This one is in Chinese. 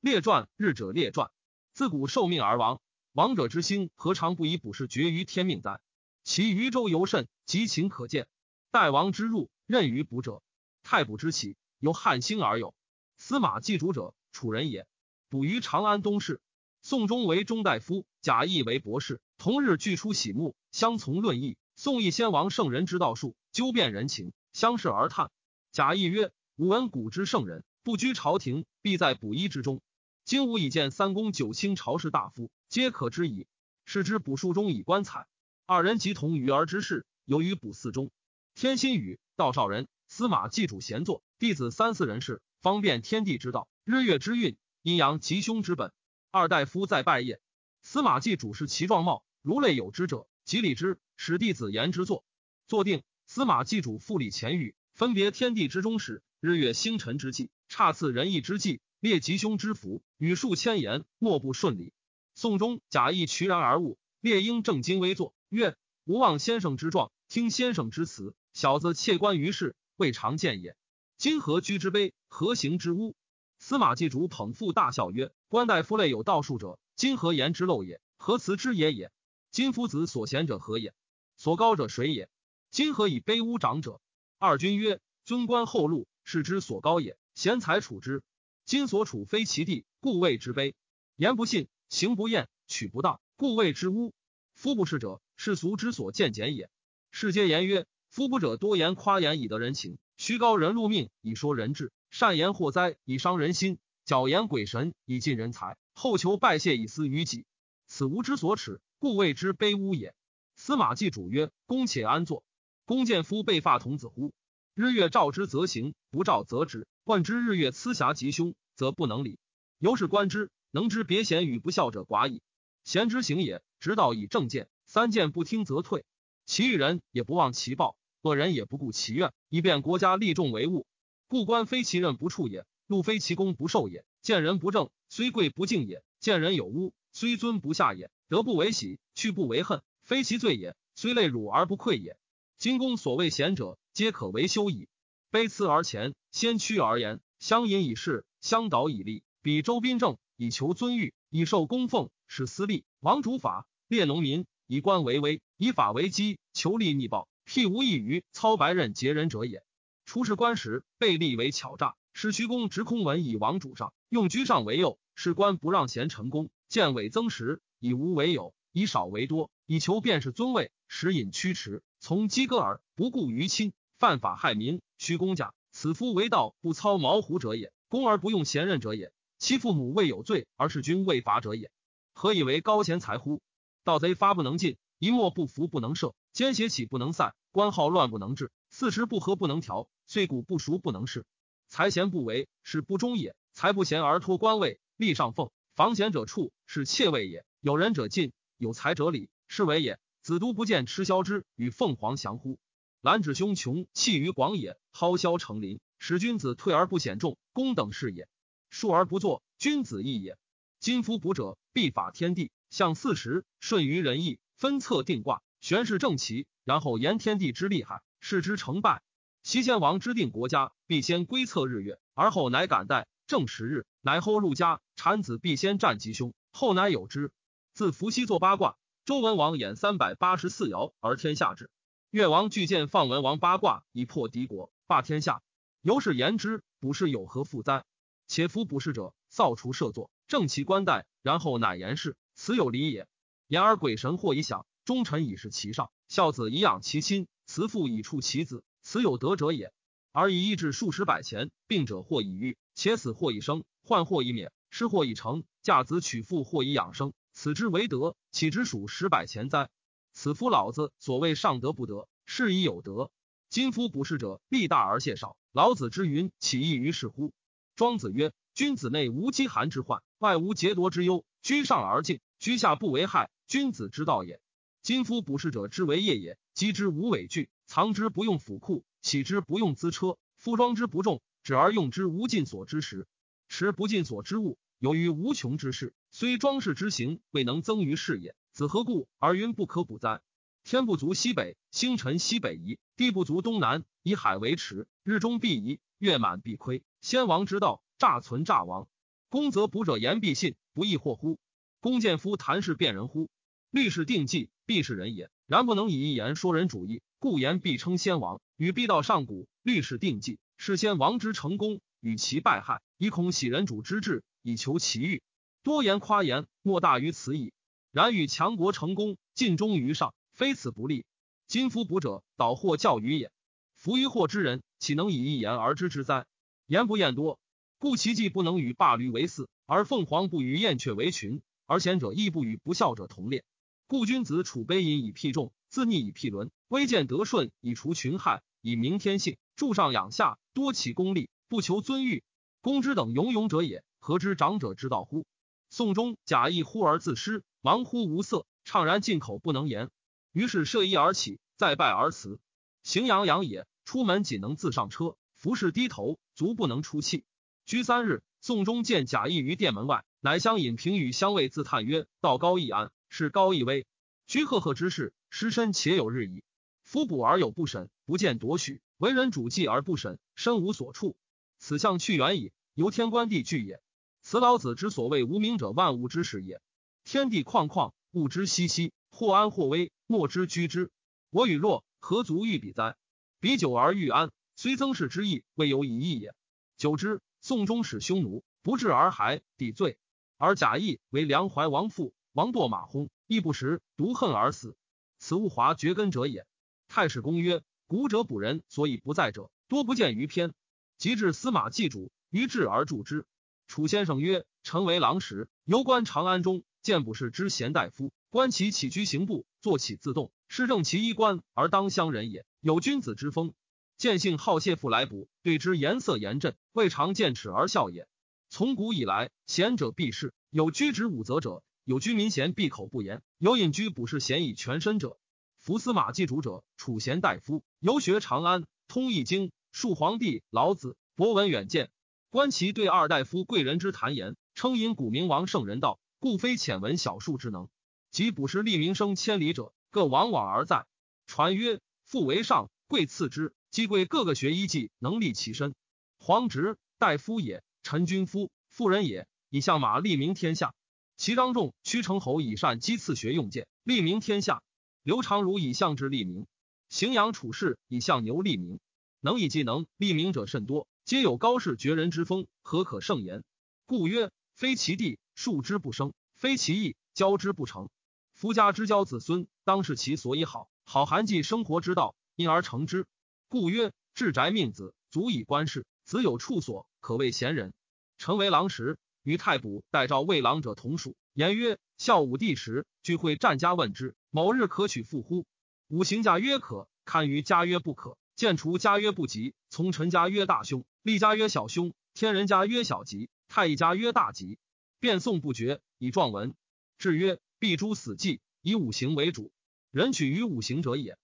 列传日者列传，自古受命而亡，亡者之心何尝不以卜筮绝于天命哉？其余州尤甚，极情可见。代王之入，任于卜者，太卜之起，由汉兴而有。司马祭主者，楚人也。卜于长安东市。宋中为中大夫，贾谊为博士，同日俱出喜目，相从论议。宋义先王圣人之道术，纠辩人情，相视而叹。贾谊曰：“吾闻古之圣人，不居朝廷，必在卜衣之中。今吾已见三公九卿朝士大夫，皆可知矣。是之卜术中以观彩。二人即同与儿之事，由于卜四中。天心语，道少人，司马祭主闲坐，弟子三四人士，方便天地之道，日月之运，阴阳吉凶之本。二大夫在拜谒，司马祭主是其状貌，如类有之者。”即礼之，使弟子言之作。坐定，司马祭主复礼前语，分别天地之中始，日月星辰之际，差次仁义之际，列吉凶之福，语数千言，莫不顺理。宋中贾谊渠然而悟，列英正襟危坐，曰：“吾望先生之状，听先生之词。小子窃观于世，未尝见也。今何居之卑，何行之污？”司马祭主捧腹大笑曰：“官大夫类有道术者，今何言之陋也？何辞之也也？”今夫子所贤者何也？所高者谁也？今何以卑污长者？二君曰：尊官厚禄，是之所高也；贤才处之。今所处非其地，故谓之卑。言不信，行不厌，取不当，故谓之污。夫不是者，世俗之所见简也。世皆言曰：夫不者多言夸言以得人情，虚高人禄命以说人志，善言祸灾以伤人心，矫言鬼神以尽人才，后求拜谢以思于己。此吾之所耻。故谓之卑污也。司马祭主曰：“公且安坐。公见夫被发童子乎？日月照之则行，不照则止。问之日月疵瑕吉凶，则不能理。由是观之，能知别贤与不孝者寡矣。贤之行也，直道以正见。三谏不听则退。其余人也不忘其报，恶人也不顾其怨，以便国家利众为务。故官非其任不处也，禄非其功不受也。见人不正，虽贵不敬也；见人有污，虽尊不下也。”得不为喜，去不为恨，非其罪也。虽累辱而不愧也。今公所谓贤者，皆可为修矣。卑辞而前，先驱而言，相隐以事，相导以利。比周宾政，以求尊誉，以受供奉，使私利。王主法，列农民，以官为威，以法为基，求利逆报。辟无异于操白刃劫人者也。出仕官时，被立为巧诈，使徐公执空文以王主上，用居上为右，士官不让贤成功，见伪增实。以无为有，以少为多，以求便是尊位，使隐驱驰，从鸡歌耳，不顾于亲，犯法害民，虚公假，此夫为道不操毛胡者也，公而不用贤任者也，其父母未有罪，而是君未罚者也。何以为高贤才乎？盗贼发不能进，一莫不服不能赦，奸邪起不能散，官号乱不能治，四时不和不能调，岁古不熟不能事。才贤不为，是不忠也；才不贤而托官位，立上奉，防贤者处，是妾位也。有仁者进，有才者礼，是为也。子都不见吃枭之与凤凰翔乎？兰指兄穷，气于广野，蒿萧成林，使君子退而不显众，公等是也。述而不作，君子义也。今夫卜者，必法天地，向四时，顺于仁义，分策定卦，玄是正奇，然后言天地之厉害，视之成败。西先王之定国家，必先归测日月，而后乃敢待正时日，乃后入家，产子必先战吉凶，后乃有之。自伏羲作八卦，周文王演三百八十四爻而天下治。越王巨剑放文王八卦以破敌国，霸天下。由是言之，卜筮有何负哉？且夫卜筮者，扫除设作，正其冠带，然后乃言事，此有理也。言而鬼神或以享，忠臣以是其上，孝子以养其亲，慈父以处其子，此有德者也。而以医治数十百钱，病者或以愈，且死或以生，患或以免，失或以成，嫁子娶妇或以养生。此之为德，岂之属十百钱哉？此夫老子所谓上德不德，是以有德。今夫不是者，力大而泄少。老子之云，岂异于是乎？庄子曰：君子内无饥寒之患，外无劫夺之忧。居上而敬，居下不为害，君子之道也。今夫不是者之为业也，积之无伪具，藏之不用府库，起之不用资车，夫装之不重，止而用之无尽所之时，持不尽所之物。由于无穷之事，虽装饰之行未能增于事也。子何故而云不可补哉？天不足西北，星辰西北移；地不足东南，以海为池。日中必移，月满必亏。先王之道，诈存诈亡。公则卜者言必信，不亦惑乎？公见夫谈事辨人乎？律士定计，必是人也。然不能以一言说人主义，故言必称先王。与必道上古，律士定计，是先王之成功，与其败害，以恐喜人主之志，以求其欲。多言夸言，莫大于此矣。然与强国成功，尽忠于上，非此不利。今夫卜者，导惑教于也。夫于祸之人，岂能以一言而知之哉？言不厌多，故其既不能与霸驴为嗣，而凤凰不与燕雀为群，而贤者亦不与不孝者同列。故君子处卑隐以辟众，自逆以辟伦，威见德顺以除群害。以明天性，助上养下，多起功利，不求尊誉。公之等庸庸者也，何知长者之道乎？宋中假意忽而自失，忙乎无色，怅然进口不能言。于是设衣而起，再拜而辞。荥阳阳也，出门仅能自上车，服侍低头，足不能出气。居三日，宋中见贾谊于殿门外，乃相引平与相谓，自叹曰：“道高义安，是高义威。居赫赫之事，失身且有日矣。”夫补而有不审，不见夺许；为人主计而不审，身无所处。此项去远矣，由天官地聚也。此老子之所谓无名者，万物之始也。天地旷旷，物之熙熙，或安或危，莫之居之。我与若何足欲比哉？比久而欲安，虽增世之意，未有以义也。久之，宋中使匈奴不治而还，抵罪。而贾谊为梁怀王父，王堕马轰，亦不食，独恨而死。此物华绝根者也。太史公曰：古者卜人，所以不在者，多不见于篇。及至司马祭主，于志而助之。楚先生曰：臣为郎时，游观长安中，见卜士之贤大夫，观其起居行步，坐起自动，施正其衣冠而当乡人也，有君子之风。见性好谢父来卜，对之颜色严正，未尝见耻而笑也。从古以来，贤者必士，有居止武则者，有居民贤闭口不言，有隐居卜士贤以全身者。扶司马祭主者，楚贤大夫，游学长安，通易经，述皇帝、老子，博闻远见。观其对二大夫贵人之谈言，称因古明王圣人道，故非浅闻小术之能。及卜士立名声千里者，各往往而在。传曰：父为上，贵次之。积贵各个学医技，能立其身。皇直大夫也，陈君夫妇人也，以相马立名天下。齐张仲、屈成侯以善击刺学用剑，立名天下。刘长儒以相之立名，荥阳处士以相牛立名，能以技能立名者甚多，皆有高士绝人之风，何可胜言？故曰：非其地，树之不生；非其义，交之不成。夫家之交子孙，当是其所以好，好寒季生活之道，因而成之。故曰：治宅命子，足以观世。子有处所，可谓贤人。成为郎时，与太卜代召魏郎者同属。言曰：孝武帝时，聚会战家问之。某日可取复乎？五行家曰可，堪于家曰不可。见除家曰不及，从臣家曰大凶，立家曰小凶，天人家曰小吉，太乙家曰大吉。变诵不绝，以状文。至曰：必诛死祭，以五行为主。人取于五行者也。